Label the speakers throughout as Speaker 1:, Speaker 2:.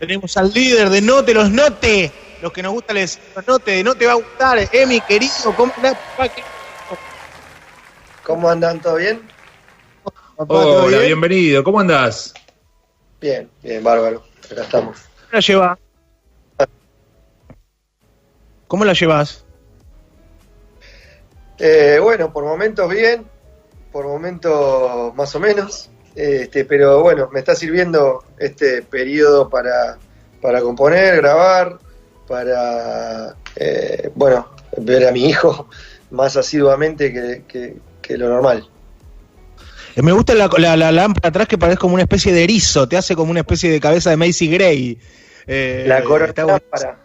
Speaker 1: Tenemos al líder de Note los Note. Los que nos gustan les los Note, de Note va a gustar. Emi, querido, ¿cómo andás, papá?
Speaker 2: ¿Cómo andan? ¿Todo bien?
Speaker 3: Hola, bienvenido. ¿Cómo andás?
Speaker 2: Bien, bien, bárbaro. Acá estamos.
Speaker 1: ¿Cómo la llevas? ¿Cómo la llevas?
Speaker 2: Eh, bueno, por momentos bien, por momentos más o menos. Este, pero bueno, me está sirviendo este periodo para, para componer, grabar, para, eh, bueno, ver a mi hijo más asiduamente que, que- que lo normal.
Speaker 1: Eh, Me gusta la, la, la lámpara atrás que parece como una especie de erizo, te hace como una especie de cabeza de Macy Gray. Eh,
Speaker 2: La corona
Speaker 1: está bueno.
Speaker 2: para...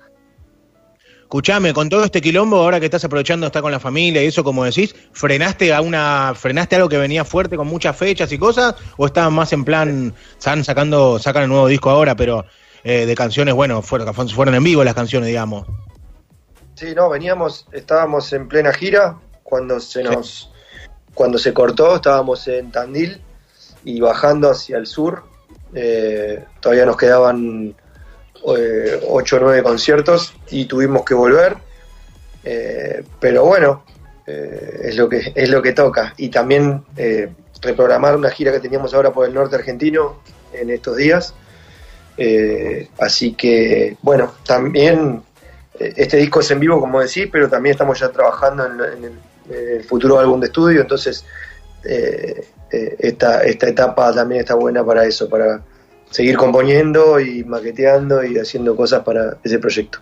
Speaker 1: Escuchame, con todo este quilombo, ahora que estás aprovechando estar con la familia y eso, como decís, ¿frenaste a una, frenaste algo que venía fuerte con muchas fechas y cosas? ¿O estaban más en plan, están sacando, sacan el nuevo disco ahora, pero eh, de canciones, bueno, fueron, fueron en vivo las canciones, digamos?
Speaker 2: Sí, no, veníamos, estábamos en plena gira cuando se nos, cuando se cortó, estábamos en Tandil y bajando hacia el sur, eh, todavía nos quedaban eh, ocho o nueve conciertos y tuvimos que volver, eh, pero bueno, eh, es lo que es lo que toca. Y también eh, reprogramar una gira que teníamos ahora por el norte argentino en estos días, así que bueno, también Este disco es en vivo, como decís, pero también estamos ya trabajando en, en el, en el futuro álbum de estudio, entonces esta, esta etapa también está buena para eso, para seguir componiendo y maqueteando y haciendo cosas para ese proyecto.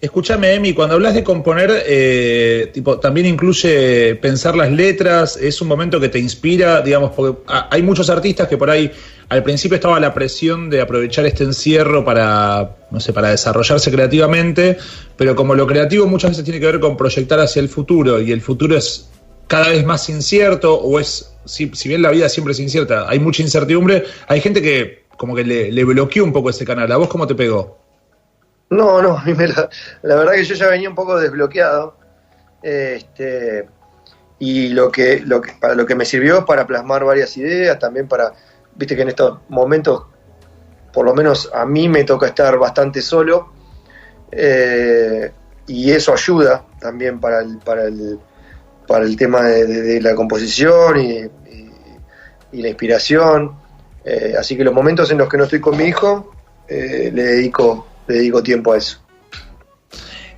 Speaker 3: Escúchame, Emi, cuando hablas de componer, eh, tipo, también incluye pensar las letras, es un momento que te inspira, digamos, porque hay muchos artistas que por ahí al principio estaba la presión de aprovechar este encierro para, no sé, para desarrollarse creativamente, pero como lo creativo muchas veces tiene que ver con proyectar hacia el futuro y el futuro es cada vez más incierto o es, si bien la vida siempre es incierta, hay mucha incertidumbre, hay gente que como que le, bloqueó un poco ese canal. ¿A vos cómo te pegó?
Speaker 2: No, no, a la, la verdad que yo ya venía un poco desbloqueado. Este, y lo que, lo que, para lo que me sirvió es para plasmar varias ideas, también para, viste que en estos momentos, por lo menos a mí me toca estar bastante solo, eh, y eso ayuda también para el, para el, para el tema de, la composición y la inspiración. Eh, así que los momentos en los que no estoy con mi hijo, eh, le dedico le dedico tiempo a eso.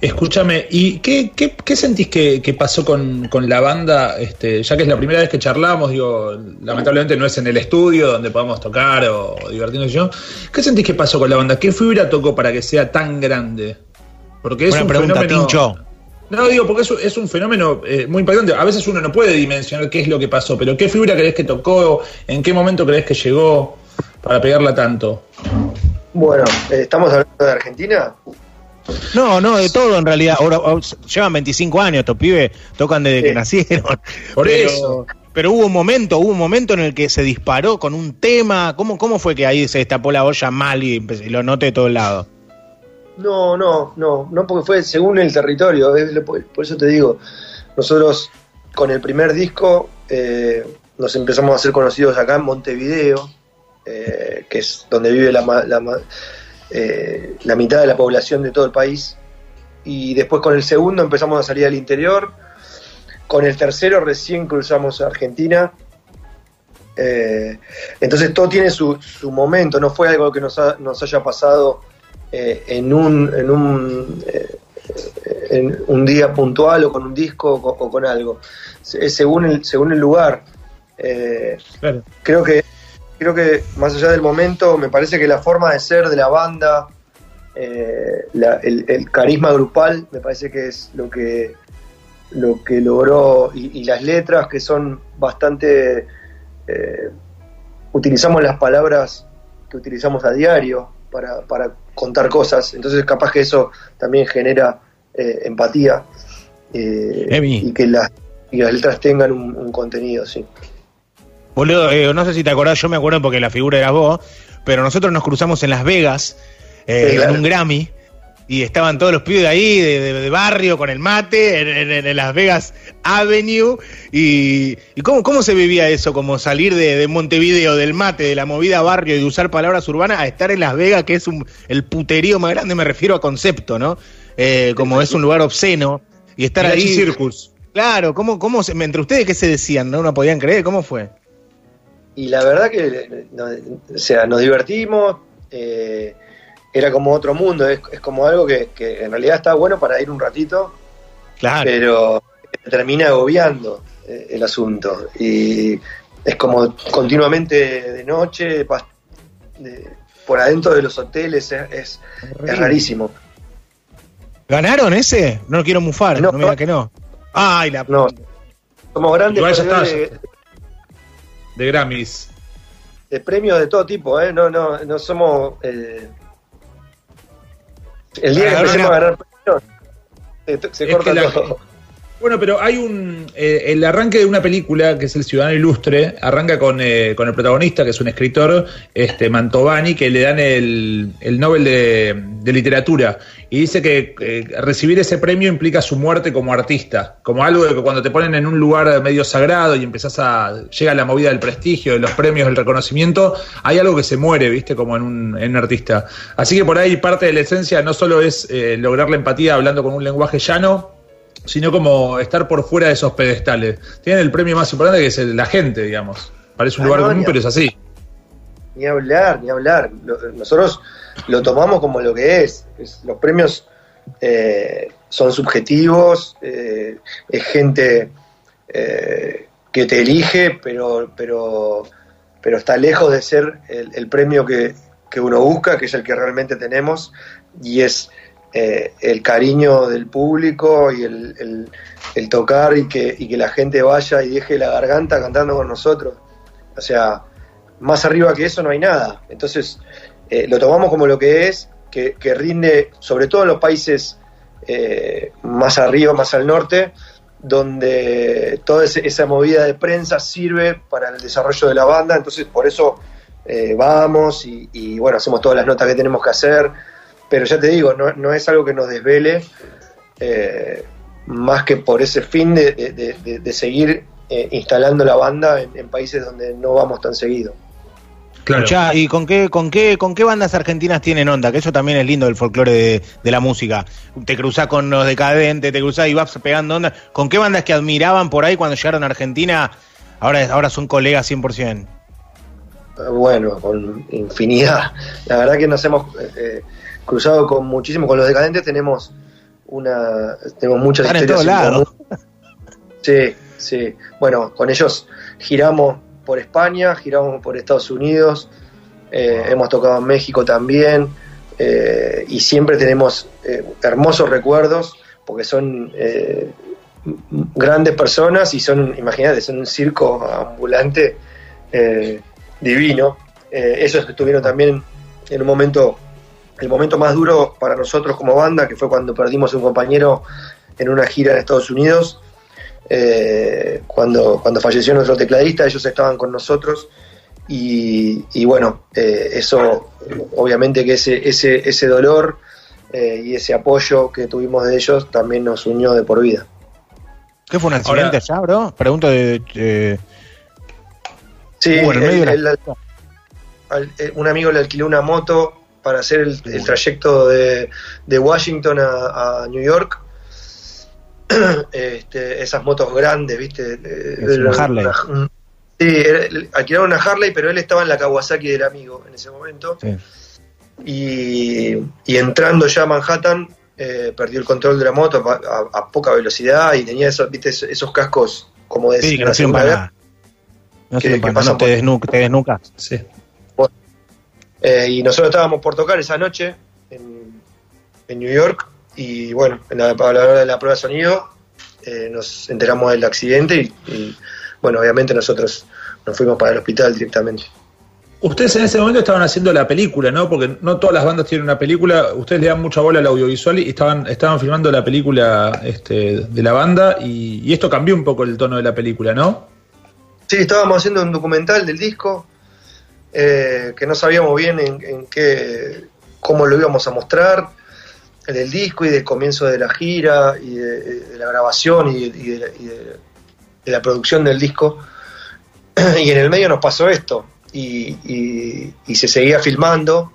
Speaker 3: Escúchame, ¿y qué, qué, qué sentís que, que pasó con, con la banda? Este, ya que es la primera vez que charlamos, digo, lamentablemente no es en el estudio donde podamos tocar o, divertirnos y yo. ¿Qué sentís que pasó con la banda? ¿Qué fibra tocó para que sea tan grande? Porque es
Speaker 1: Buena
Speaker 3: un
Speaker 1: pregunta,
Speaker 3: fenómeno.
Speaker 1: Tincho.
Speaker 3: No, digo, porque es, un- es un fenómeno eh, muy impactante. A veces uno no puede dimensionar qué es lo que pasó, pero ¿qué fibra crees que tocó? ¿En qué momento crees que llegó para pegarla tanto?
Speaker 2: Bueno, ¿estamos hablando de Argentina?
Speaker 1: No, no, de todo en realidad. Ahora, ahora, llevan 25 años estos pibes, tocan desde
Speaker 2: Sí.
Speaker 1: que nacieron.
Speaker 3: Por
Speaker 1: pero,
Speaker 3: eso.
Speaker 1: Pero hubo un momento, hubo un momento en el que se disparó con un tema. ¿Cómo, cómo fue que ahí se destapó la olla mal y, y lo noté de todos lados?
Speaker 2: No, no, no, no porque fue según el territorio, por, eso te digo, nosotros con el primer disco eh, nos empezamos a hacer conocidos acá en Montevideo, eh, que es donde vive la, la, eh, la mitad de la población de todo el país, y después con el segundo empezamos a salir al interior, con el tercero recién cruzamos a Argentina, entonces todo tiene su, su momento, no fue algo que nos, ha- nos haya pasado eh, en un, en un, eh, en un día puntual o con un disco o, con- o con algo. Es según el, según el lugar. Eh,
Speaker 3: Claro.
Speaker 2: creo que creo que más allá del momento, me parece que la forma de ser de la banda, la- el, el carisma grupal, me parece que es lo que lo que logró y, y las letras que son bastante utilizamos las palabras que utilizamos a diario para, para contar cosas, entonces capaz que eso también genera eh, empatía eh, y que las y las letras tengan un, un contenido, sí.
Speaker 1: Boludo, eh, no sé si te acordás, yo me acuerdo porque la figura era vos, pero nosotros nos cruzamos en Las Vegas, eh,
Speaker 2: Sí, claro.
Speaker 1: en un Grammy, y estaban todos los pibes de ahí, de, barrio, con el mate, en, Las Vegas Avenue. ¿Y, y cómo, cómo, se vivía eso? Como salir de, Montevideo, del mate, de la movida barrio y de usar palabras urbanas, a estar en Las Vegas, que es un, el puterío más grande, me refiero a concepto, ¿no? Eh, como es un lugar obsceno. Y estar ahí.
Speaker 3: Circus.
Speaker 1: Claro, ¿cómo, cómo entre ustedes qué se decían? ¿No? ¿No podían creer? ¿Cómo fue?
Speaker 2: Y la verdad que, o sea, nos divertimos. Eh, era como otro mundo, es, como algo que, en realidad está bueno para ir un ratito, claro. pero termina agobiando eh, el asunto. Y es como continuamente de noche, por adentro de los hoteles, es, rarísimo.
Speaker 1: ¿Ganaron ese? No lo quiero mufar, no, me diga que no. Ay, la
Speaker 2: no. Somos grandes
Speaker 3: de, de, Grammys.
Speaker 2: De premios de todo tipo, ¿eh? No, no, no somos... Eh, el día que empecemos a ganar se, corta todo.
Speaker 3: Bueno, pero hay un. Eh, el arranque de una película, que es El Ciudadano Ilustre, arranca con, eh, con el protagonista, que es un escritor, este Mantovani, que le dan el, el Nobel de, de, Literatura. Y dice que recibir ese premio implica su muerte como artista. Como algo de que cuando te ponen en un lugar medio sagrado y empezás a. llega la movida del prestigio, de los premios, del reconocimiento, hay algo que se muere, ¿viste? Como en un, en un artista. Así que por ahí parte de la esencia no solo es eh, lograr la empatía hablando con un lenguaje llano, sino como estar por fuera de esos pedestales. Tienen el premio más importante que es el, la gente, digamos. Parece un lugar común, pero es así.
Speaker 2: Ni hablar, ni hablar. nosotros lo tomamos como lo que es. los premios eh, son subjetivos, eh, es gente eh, que te elige, pero, pero, pero está lejos de ser el, premio que, que uno busca, que es el que realmente tenemos, y es eh, el cariño del público y el, tocar y que, que, la gente vaya y deje la garganta cantando con nosotros. O sea, más arriba que eso no hay nada. Entonces, eh, lo tomamos como lo que es, que, rinde, sobre todo en los países eh, más arriba, más al norte, donde toda esa movida de prensa sirve para el desarrollo de la banda. Entonces, por eso vamos y, y, bueno, hacemos todas las notas que tenemos que hacer pero ya te digo, no, no es algo que nos desvele eh, más que por ese fin de, seguir eh, instalando la banda en, países donde no vamos tan seguido.
Speaker 1: Claro. ¿y con qué, con qué, con qué bandas argentinas tienen onda? Que eso también es lindo del folclore de, la música. Te cruzás con los decadentes, te cruzás y vas pegando onda. ¿Con qué bandas que admiraban por ahí cuando llegaron a Argentina ahora, ahora son colegas 100%?
Speaker 2: Bueno, con infinidad. La verdad que nos hemos eh, cruzado con muchísimo, con los decadentes tenemos una, tenemos muchas
Speaker 1: historias
Speaker 2: Sí, sí. Bueno, con ellos giramos por España, giramos por Estados Unidos, eh, hemos tocado en México también, eh, y siempre tenemos eh, hermosos recuerdos, porque son grandes personas y son, imagínate, son un circo ambulante divino. ellos estuvieron también en un momento el momento más duro para nosotros como banda, que fue cuando perdimos a un compañero en una gira en Estados Unidos. Eh, cuando, cuando falleció nuestro tecladista, ellos estaban con nosotros y, bueno, eh, eso obviamente que ese, ese, ese dolor eh, y ese apoyo que tuvimos de ellos también nos unió de por vida.
Speaker 1: ¿Qué fue un accidente allá, bro? Pregunto de...
Speaker 2: sí, un amigo le alquiló una moto para hacer el, trayecto de, Washington a, New York. Este, esas motos grandes, ¿viste?
Speaker 1: una Harley.
Speaker 2: sí, alquilaron una Harley, pero él estaba en la Kawasaki del amigo en ese momento. Y, entrando ya a Manhattan, eh, perdió el control de la moto a, poca velocidad y tenía esos, ¿viste? esos cascos como de
Speaker 1: sí, que no sirven para nada. No sirven para nada, te, desnucas. Sí.
Speaker 2: Eh, y nosotros estábamos por tocar esa noche en, New York y bueno, en la, a la hora de la prueba de sonido eh, nos enteramos del accidente y, bueno, obviamente nosotros nos fuimos para el hospital directamente.
Speaker 3: Ustedes en ese momento estaban haciendo la película, ¿no? Porque no todas las bandas tienen una película. Ustedes le dan mucha bola al audiovisual y estaban, estaban filmando la película este, de la banda y, y, esto cambió un poco el tono de la película, ¿no?
Speaker 2: Sí, estábamos haciendo un documental del disco eh, que no sabíamos bien en, qué, cómo lo íbamos a mostrar. del disco y del comienzo de la gira y de, la grabación y, de, la producción del disco. Y en el medio nos pasó esto y, se seguía filmando.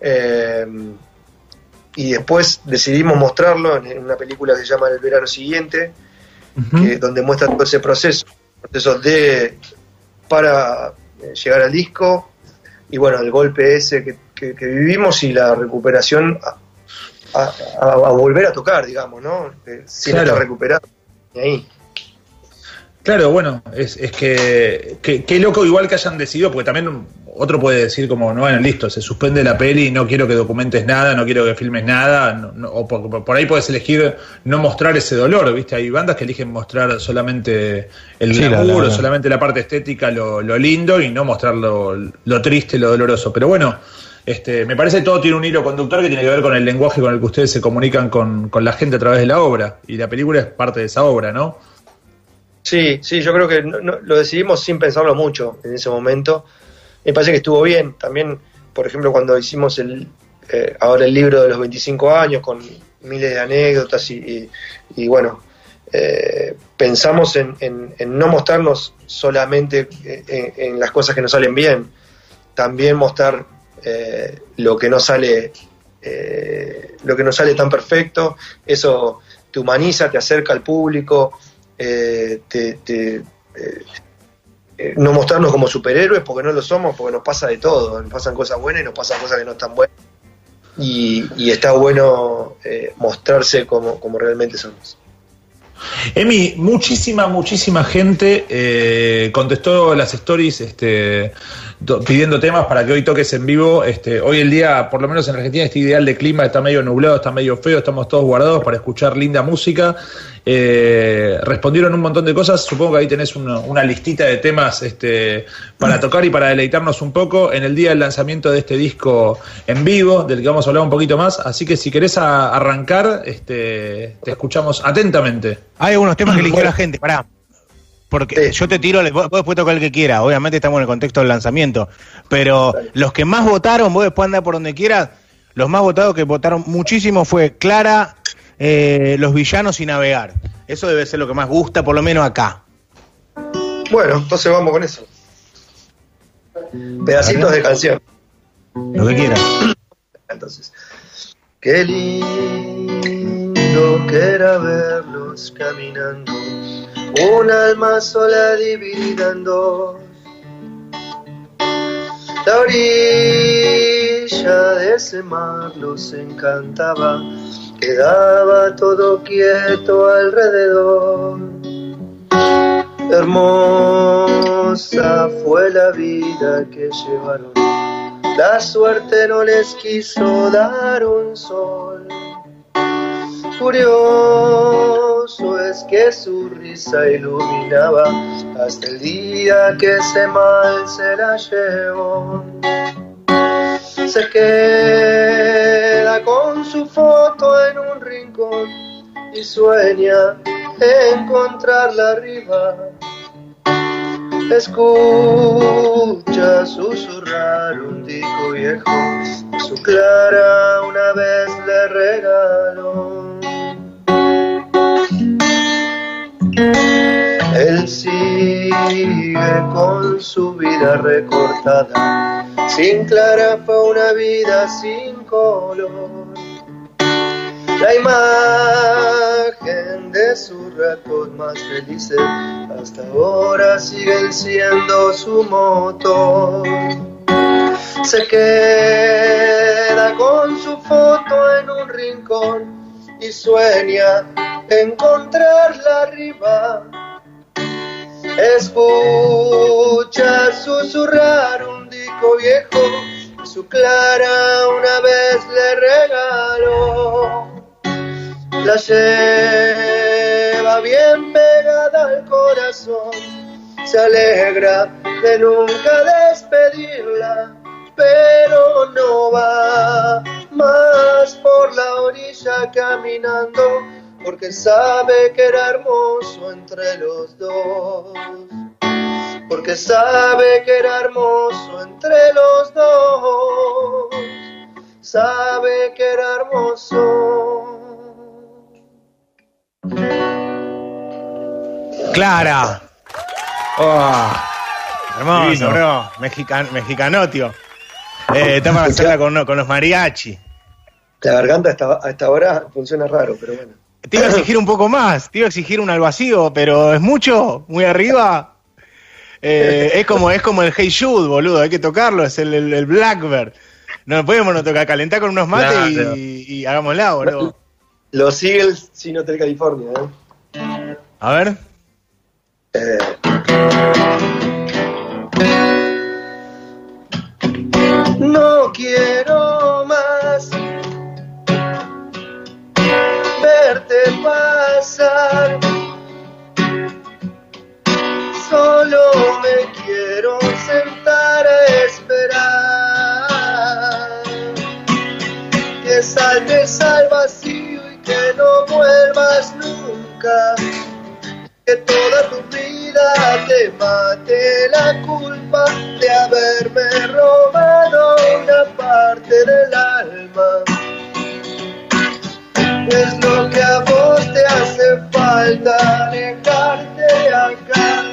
Speaker 2: Eh, y después decidimos mostrarlo en, una película que se llama El verano siguiente, donde muestra todo ese proceso, proceso de para llegar al disco y bueno, el golpe ese que, vivimos y la recuperación a, volver a tocar, digamos, ¿no? Eh, sin estar recuperado. Y ahí.
Speaker 3: Claro, bueno, es, es que, qué loco igual que hayan decidido, porque también otro puede decir como, no, bueno, listo, se suspende la peli, no quiero que documentes nada, no quiero que filmes nada, o por, ahí puedes elegir no mostrar ese dolor, ¿viste? Hay bandas que eligen mostrar solamente el sí, solamente la parte estética, lo, lindo, y no mostrar lo, triste, lo doloroso. Pero bueno, este, me parece que todo tiene un hilo conductor que tiene que ver con el lenguaje con el que ustedes se comunican con, con la gente a través de la obra, y la película es parte de esa obra, ¿no?
Speaker 2: Sí, sí, yo creo que lo decidimos sin pensarlo mucho en ese momento. Me parece que estuvo bien. También, por ejemplo, cuando hicimos eh, ahora el libro de los 25 años con miles de anécdotas y, bueno, eh, pensamos en, no mostrarnos solamente eh, en, las cosas que nos salen bien, también mostrar lo que no sale lo que no sale tan perfecto. Eso te humaniza, te acerca al público eh, eh, eh, no mostrarnos como superhéroes porque no lo somos, porque nos pasa de todo, nos pasan cosas buenas y nos pasan cosas que no están buenas. Y, está bueno mostrarse como, como realmente somos.
Speaker 3: Emi, muchísima, muchísima gente eh, contestó las stories este, pidiendo temas para que hoy toques en vivo. Este, hoy el día, por lo menos en Argentina, este ideal de clima está medio nublado, está medio feo, estamos todos guardados para escuchar linda música. Eh, respondieron un montón de cosas, supongo que ahí tenés una, listita de temas este, para tocar y para deleitarnos un poco en el día del lanzamiento de este disco en vivo, del que vamos a hablar un poquito más. Así que si querés arrancar, este, te escuchamos atentamente.
Speaker 1: Hay algunos temas que eligió la gente, pará. Porque yo te tiro, vos, después tocar el que quiera, obviamente estamos en el contexto del lanzamiento, pero los que más votaron, vos después andar por donde quieras, los más votados que votaron muchísimo fue Clara, eh, Los Villanos y Navegar. Eso debe ser lo que más gusta, por lo menos acá.
Speaker 2: Bueno, entonces vamos con eso. Pedacitos de canción.
Speaker 1: Lo que quieras.
Speaker 2: Entonces, qué lindo que era verlos caminando un alma sola dividida en dos. La orilla de ese mar los encantaba, quedaba todo quieto alrededor. Hermosa fue la vida que llevaron, la suerte no les quiso dar un sol. Curioso es que su risa iluminaba hasta el día que ese mal se la llevó. Se queda con su foto en un rincón y sueña encontrarla arriba. Escucha susurrar un disco viejo, su clara una vez le regaló. Sigue con su vida recortada, sin clara fue una vida sin color. La imagen de sus ratos más felices hasta ahora siguen siendo su motor. Se queda con su foto en un rincón y sueña encontrarla arriba. Escucha susurrar un disco viejo, su clara una vez le regaló. La lleva bien pegada al corazón, se alegra de nunca despedirla, pero no va más por la orilla caminando porque sabe que era hermoso entre los dos. Porque sabe que era hermoso entre los dos. sabe que era hermoso.
Speaker 1: Clara. Oh, hermoso, bro. Mexican, mexicanotio. Eh, está para hacerla con, con los mariachi.
Speaker 2: La garganta hasta, a esta hora funciona raro, pero bueno.
Speaker 1: Te iba a exigir un poco más, te iba a exigir un al vacío, pero es mucho, muy arriba. Eh, es como es como el Hey Jude, boludo, hay que tocarlo, es el, el, Blackbird. No podemos no tocar, calentar con unos mates y, y, hagámosla, boludo.
Speaker 2: Los Eagles sin Hotel California, ¿eh?
Speaker 1: A ver. Eh.
Speaker 2: No quiero verte pasar. Solo me quiero sentar a esperar que saltes al vacío y que no vuelvas nunca que toda tu vida te mate la culpa de haberme robado una parte del alma. Es lo que a vos te hace falta dejarte acá.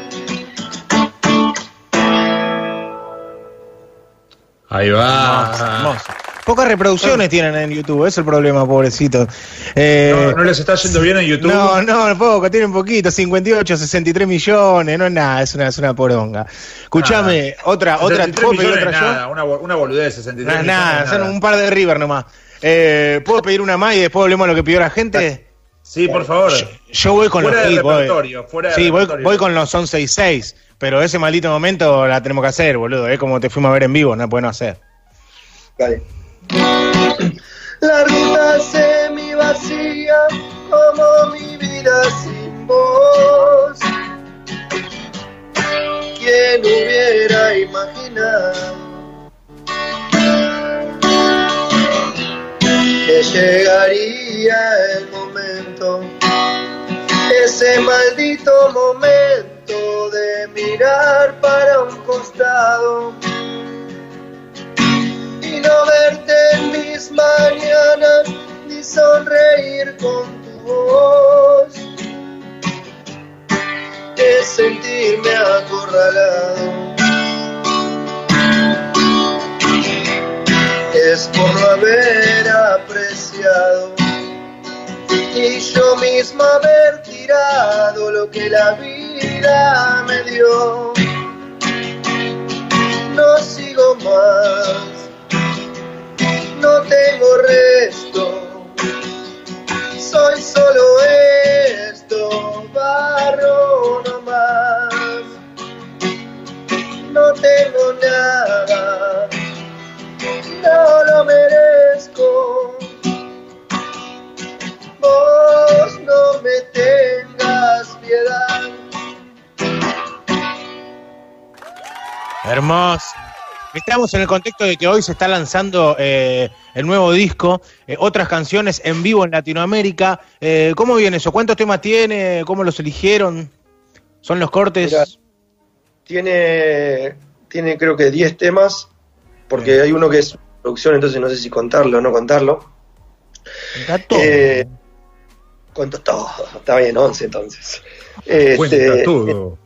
Speaker 3: Ahí va.
Speaker 1: Pocas reproducciones tienen en YouTube, es el problema, pobrecito.
Speaker 3: Eh, no, les está yendo bien en YouTube.
Speaker 1: No, no, poco, tienen poquito, 58, 63 millones, no es nada, es una, es una poronga. Escuchame, otra, otra,
Speaker 3: ¿puedo pedir otra nada, yo? Una, una boludez, 63
Speaker 1: millones. Nada, son un par de River nomás. Eh, ¿Puedo pedir una más y después volvemos a lo que pidió la gente?
Speaker 3: Sí, por favor.
Speaker 1: Yo, voy con
Speaker 3: fuera
Speaker 1: los
Speaker 3: hits, voy. Fuera
Speaker 1: sí, voy, voy, con los 11 y 6, pero ese maldito momento la tenemos que hacer, boludo. Es como te fuimos a ver en vivo, no podemos hacer.
Speaker 2: Dale. La ruta semi vacía como mi vida sin voz. ¿Quién hubiera imaginado llegaría el momento, ese maldito momento de mirar para un costado? no verte en mis mañanas ni sonreír con tu voz. Es sentirme acorralado. Es por no haber apreciado y yo misma haber tirado lo que la vida me dio. No sigo más no tengo resto,
Speaker 1: Estamos en el contexto de que hoy se está lanzando eh, el nuevo disco, eh, otras canciones en vivo en Latinoamérica. Eh, ¿Cómo viene eso? ¿Cuántos temas tiene? ¿Cómo los eligieron? ¿Son los cortes?
Speaker 2: tiene, tiene creo que 10 temas, porque hay uno que es producción, entonces no sé si contarlo o no contarlo.
Speaker 1: todo.
Speaker 2: cuento todo, está bien, 11 entonces.
Speaker 3: Cuenta este, todo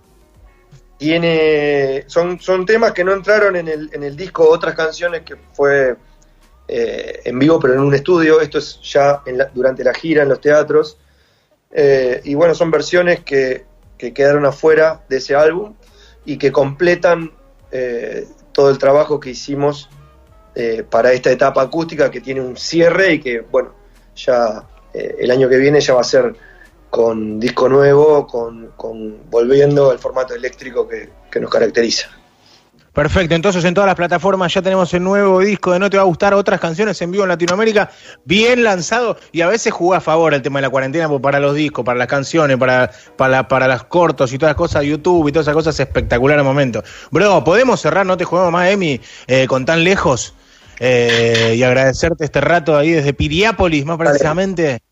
Speaker 2: tiene son, son temas que no entraron en el, en el disco, otras canciones que fue eh, en vivo, pero en un estudio. Esto es ya durante la gira en los teatros. Eh, y bueno, son versiones que, que, quedaron afuera de ese álbum y que completan eh, todo el trabajo que hicimos para esta etapa acústica que tiene un cierre y que, bueno, ya el año que viene ya va a ser con disco nuevo, con, volviendo al formato eléctrico que, nos caracteriza.
Speaker 1: Perfecto, entonces en todas las plataformas ya tenemos el nuevo disco de No Te Va a Gustar, otras canciones en vivo en Latinoamérica, bien lanzado y a veces juega a favor el tema de la cuarentena para los discos, para las canciones, para, para, para las cortos y todas las cosas, YouTube y todas esas cosas, espectacular el momento. Bro, ¿podemos cerrar, no te jugamos más, Emi, eh, con tan lejos? Eh, y agradecerte este rato ahí desde Piriápolis, más precisamente.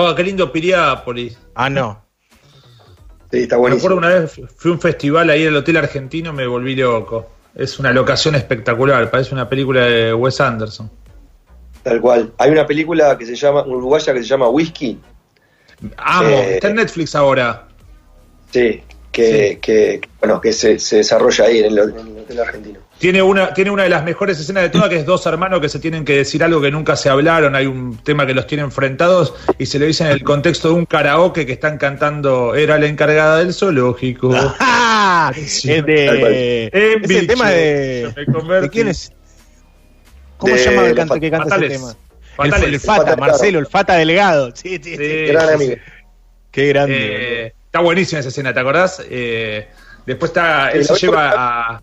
Speaker 3: Oh, qué lindo Piriápolis.
Speaker 1: Ah, no.
Speaker 2: Sí, está bueno.
Speaker 3: Me acuerdo una vez fui a un festival ahí en el Hotel Argentino, me volví loco. Es una locación espectacular, parece una película de Wes Anderson.
Speaker 2: Tal cual. Hay una película que se llama, uruguaya que se llama Whisky.
Speaker 3: Amo,
Speaker 2: Eh,
Speaker 3: está en Netflix ahora.
Speaker 2: Sí, que, que bueno, que se, se desarrolla ahí en el, en el hotel argentino.
Speaker 3: Tiene una, tiene una de las mejores escenas de todas, que es dos hermanos que se tienen que decir algo que nunca se hablaron, hay un tema que los tiene enfrentados y se lo dicen en el contexto de un karaoke que están cantando, era la encargada del zoológico.
Speaker 1: ¡Ah!
Speaker 3: Sí,
Speaker 1: Es de.
Speaker 3: En
Speaker 1: Es el tema de. ¿De quién es? ¿Cómo
Speaker 2: De
Speaker 1: se llama el cante que canta ese
Speaker 3: Fatales.
Speaker 1: tema?
Speaker 3: Fatales.
Speaker 1: El, el Fata,
Speaker 2: Fata
Speaker 1: Marcelo, el Fata Delegado. Sí, sí, sí.
Speaker 3: Sí,
Speaker 2: Gran amigo.
Speaker 1: Qué grande.
Speaker 3: Eh, está buenísima esa escena, ¿te acordás? Eh, después está, él se lleva
Speaker 2: a...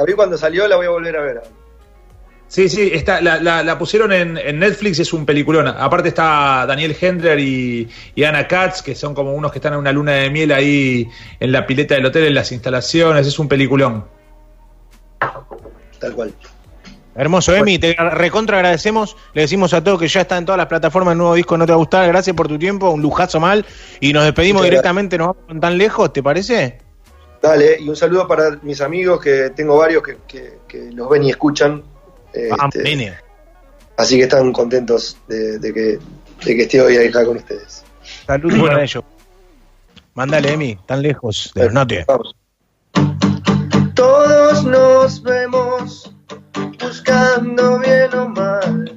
Speaker 2: La vi cuando salió, la voy a volver a ver.
Speaker 3: Sí, sí, está, la, la- la pusieron en, en Netflix es un peliculón. Aparte está Daniel Hendler y, y Anna Katz, que son como unos que están en una luna de miel ahí en la pileta del hotel, en las instalaciones. Es un peliculón.
Speaker 2: Tal cual.
Speaker 1: Hermoso, Emi, te recontra agradecemos. Le decimos a todos que ya está en todas las plataformas el nuevo disco No Te Va a Gustar. Gracias por tu tiempo, un lujazo mal. Y nos despedimos
Speaker 2: Muchas
Speaker 1: directamente, nos vamos con tan lejos, ¿te parece?
Speaker 2: Dale, y un saludo para mis amigos, que tengo varios que, que- que los ven y escuchan.
Speaker 1: Ah,
Speaker 2: Este, así que están contentos de, de que, de que esté hoy acá con ustedes.
Speaker 1: Saludos
Speaker 3: Bueno.
Speaker 1: para ellos. Mándale, Emi, tan lejos de los notes.
Speaker 2: Vamos. Todos nos vemos buscando bien o mal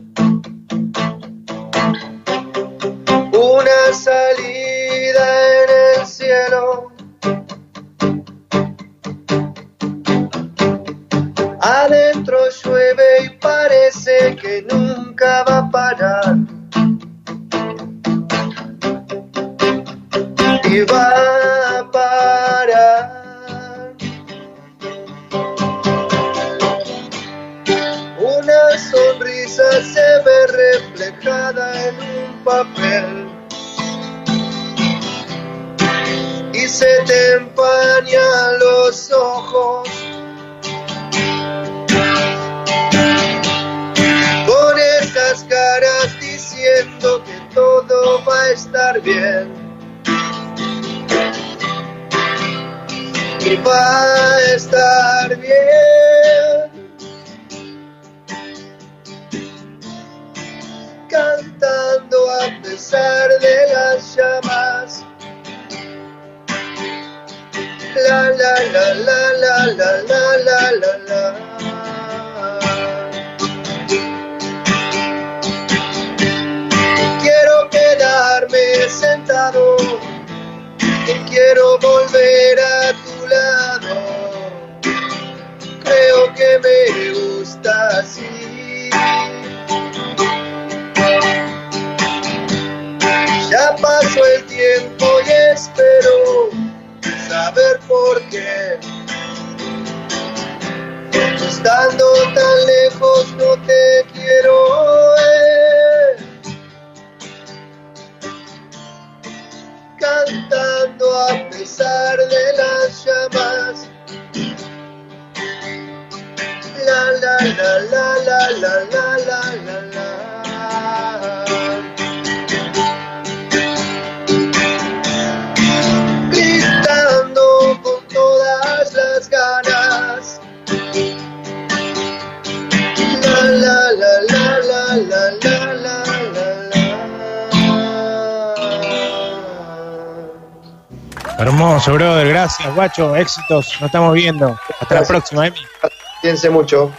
Speaker 2: una salida en el cielo. Adentro llueve y parece que nunca va a parar. Y va a parar. Una sonrisa se ve reflejada en un papel bien. Y va a estar bien. cantando a pesar de las llamas. La la la la la la la la la. Saber por qué. Estando tan lejos no te quiero. Cantando a pesar de las llamas. La la la la la la la la la.
Speaker 1: Hermoso, brother. Gracias, guacho. Éxitos. Nos estamos viendo. Hasta la
Speaker 2: Gracias.
Speaker 1: próxima, Emi.
Speaker 2: Piense mucho.